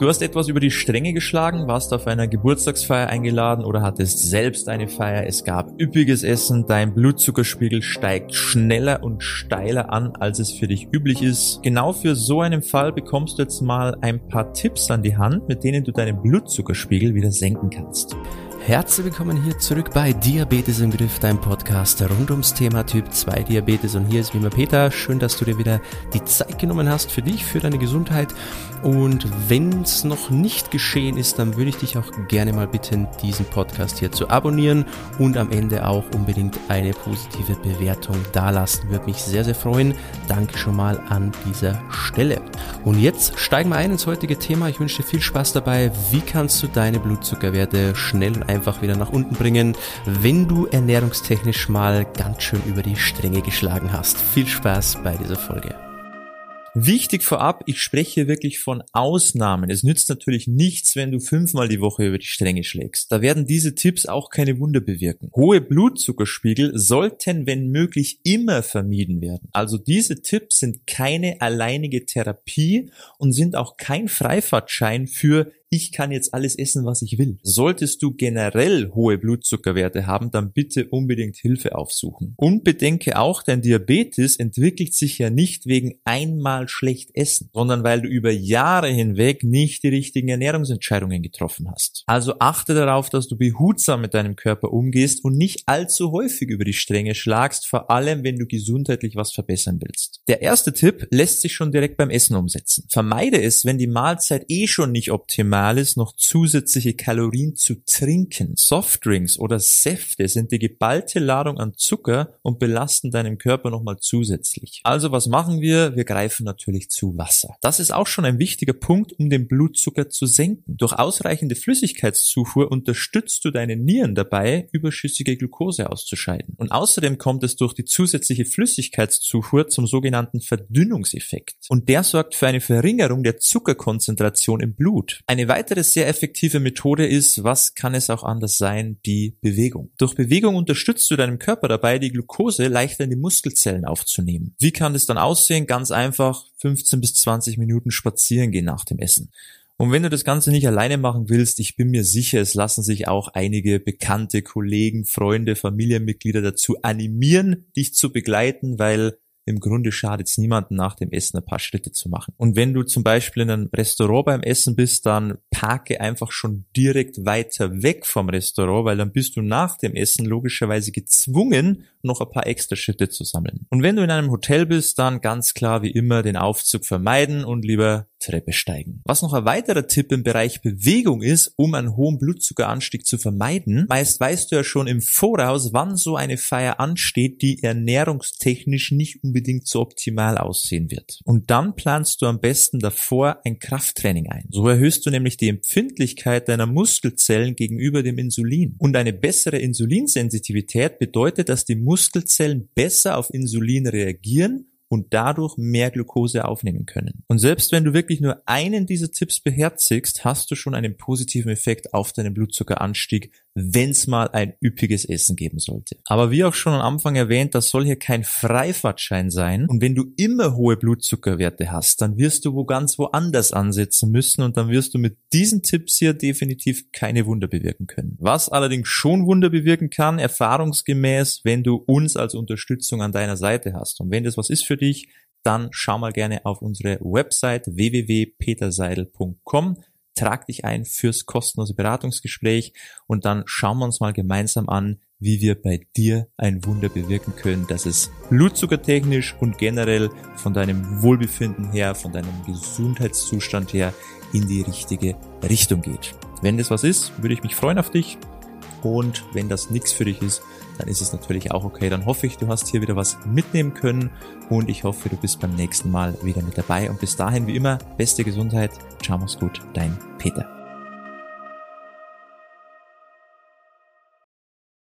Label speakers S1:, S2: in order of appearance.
S1: Du hast etwas über die Stränge geschlagen, warst auf einer Geburtstagsfeier eingeladen oder hattest selbst eine Feier. Es gab üppiges Essen, dein Blutzuckerspiegel steigt schneller und steiler an, als es für dich üblich ist. Genau für so einen Fall bekommst du jetzt mal ein paar Tipps an die Hand, mit denen du deinen Blutzuckerspiegel wieder senken kannst.
S2: Herzlich willkommen hier zurück bei Diabetes im Griff, dein Podcast rund ums Thema Typ 2 Diabetes. Und hier ist wie immer Peter. Schön, dass du dir wieder die Zeit genommen hast für dich, für deine Gesundheit. Und wenn es noch nicht geschehen ist, dann würde ich dich auch gerne mal bitten, diesen Podcast hier zu abonnieren und am Ende auch unbedingt eine positive Bewertung dalassen. Würde mich sehr, sehr freuen. Danke schon mal an dieser Stelle. Und jetzt steigen wir ein ins heutige Thema. Ich wünsche dir viel Spaß dabei. Wie kannst du deine Blutzuckerwerte schnell und einfach wieder nach unten bringen, wenn du ernährungstechnisch mal ganz schön über die Stränge geschlagen hast. Viel Spaß bei dieser Folge.
S1: Wichtig vorab, ich spreche wirklich von Ausnahmen. Es nützt natürlich nichts, wenn du fünfmal die Woche über die Stränge schlägst. Da werden diese Tipps auch keine Wunder bewirken. Hohe Blutzuckerspiegel sollten, wenn möglich, immer vermieden werden. Also diese Tipps sind keine alleinige Therapie und sind auch kein Freifahrtschein für ich kann jetzt alles essen, was ich will. Solltest du generell hohe Blutzuckerwerte haben, dann bitte unbedingt Hilfe aufsuchen. Und bedenke auch, dein Diabetes entwickelt sich ja nicht wegen einmal schlecht essen, sondern weil du über Jahre hinweg nicht die richtigen Ernährungsentscheidungen getroffen hast. Also achte darauf, dass du behutsam mit deinem Körper umgehst und nicht allzu häufig über die Stränge schlagst, vor allem wenn du gesundheitlich was verbessern willst. Der erste Tipp lässt sich schon direkt beim Essen umsetzen. Vermeide es, wenn die Mahlzeit eh schon nicht optimal Banales noch zusätzliche Kalorien zu trinken. Softdrinks oder Säfte sind die geballte Ladung an Zucker und belasten deinen Körper nochmal zusätzlich. Also was machen wir? Wir greifen natürlich zu Wasser. Das ist auch schon ein wichtiger Punkt, um den Blutzucker zu senken. Durch ausreichende Flüssigkeitszufuhr unterstützt du deine Nieren dabei, überschüssige Glucose auszuscheiden. Und außerdem kommt es durch die zusätzliche Flüssigkeitszufuhr zum sogenannten Verdünnungseffekt. Und der sorgt für eine Verringerung der Zuckerkonzentration im Blut. Eine weitere sehr effektive Methode ist, was kann es auch anders sein, die Bewegung. Durch Bewegung unterstützt du deinem Körper dabei, die Glucose leichter in die Muskelzellen aufzunehmen. Wie kann das dann aussehen? Ganz einfach 15 bis 20 Minuten spazieren gehen nach dem Essen. Und wenn du das Ganze nicht alleine machen willst, ich bin mir sicher, es lassen sich auch einige bekannte Kollegen, Freunde, Familienmitglieder dazu animieren, dich zu begleiten, weil im Grunde schadet es niemanden nach dem Essen ein paar Schritte zu machen. Und wenn du zum Beispiel in einem Restaurant beim Essen bist, dann parke einfach schon direkt weiter weg vom Restaurant, weil dann bist du nach dem Essen logischerweise gezwungen, noch ein paar extra Schritte zu sammeln. Und wenn du in einem Hotel bist, dann ganz klar wie immer den Aufzug vermeiden und lieber Treppe steigen. Was noch ein weiterer Tipp im Bereich Bewegung ist, um einen hohen Blutzuckeranstieg zu vermeiden, meist weißt du ja schon im Voraus, wann so eine Feier ansteht, die ernährungstechnisch nicht unbedingt so optimal aussehen wird. Und dann planst du am besten davor ein Krafttraining ein. So erhöhst du nämlich die Empfindlichkeit deiner Muskelzellen gegenüber dem Insulin. Und eine bessere Insulinsensitivität bedeutet, dass die Muskelzellen besser auf Insulin reagieren und dadurch mehr Glucose aufnehmen können. Und selbst wenn du wirklich nur einen dieser Tipps beherzigst, hast du schon einen positiven Effekt auf deinen Blutzuckeranstieg, wenn es mal ein üppiges Essen geben sollte. Aber wie auch schon am Anfang erwähnt, das soll hier kein Freifahrtschein sein. Und wenn du immer hohe Blutzuckerwerte hast, dann wirst du wo ganz woanders ansetzen müssen und dann wirst du mit diesen Tipps hier definitiv keine Wunder bewirken können. Was allerdings schon Wunder bewirken kann, erfahrungsgemäß, wenn du uns als Unterstützung an deiner Seite hast. Und wenn das was ist für dich, dann schau mal gerne auf unsere Website www.peterseidel.com, trag dich ein fürs kostenlose Beratungsgespräch und dann schauen wir uns mal gemeinsam an, wie wir bei dir ein Wunder bewirken können, dass es blutzuckertechnisch und generell von deinem Wohlbefinden her, von deinem Gesundheitszustand her in die richtige Richtung geht. Wenn das was ist, würde ich mich freuen auf dich. Und wenn das nichts für dich ist, dann ist es natürlich auch okay. Dann hoffe ich, du hast hier wieder was mitnehmen können und ich hoffe, du bist beim nächsten Mal wieder mit dabei. Und bis dahin, wie immer, beste Gesundheit. Ciao, mach's gut, dein Peter.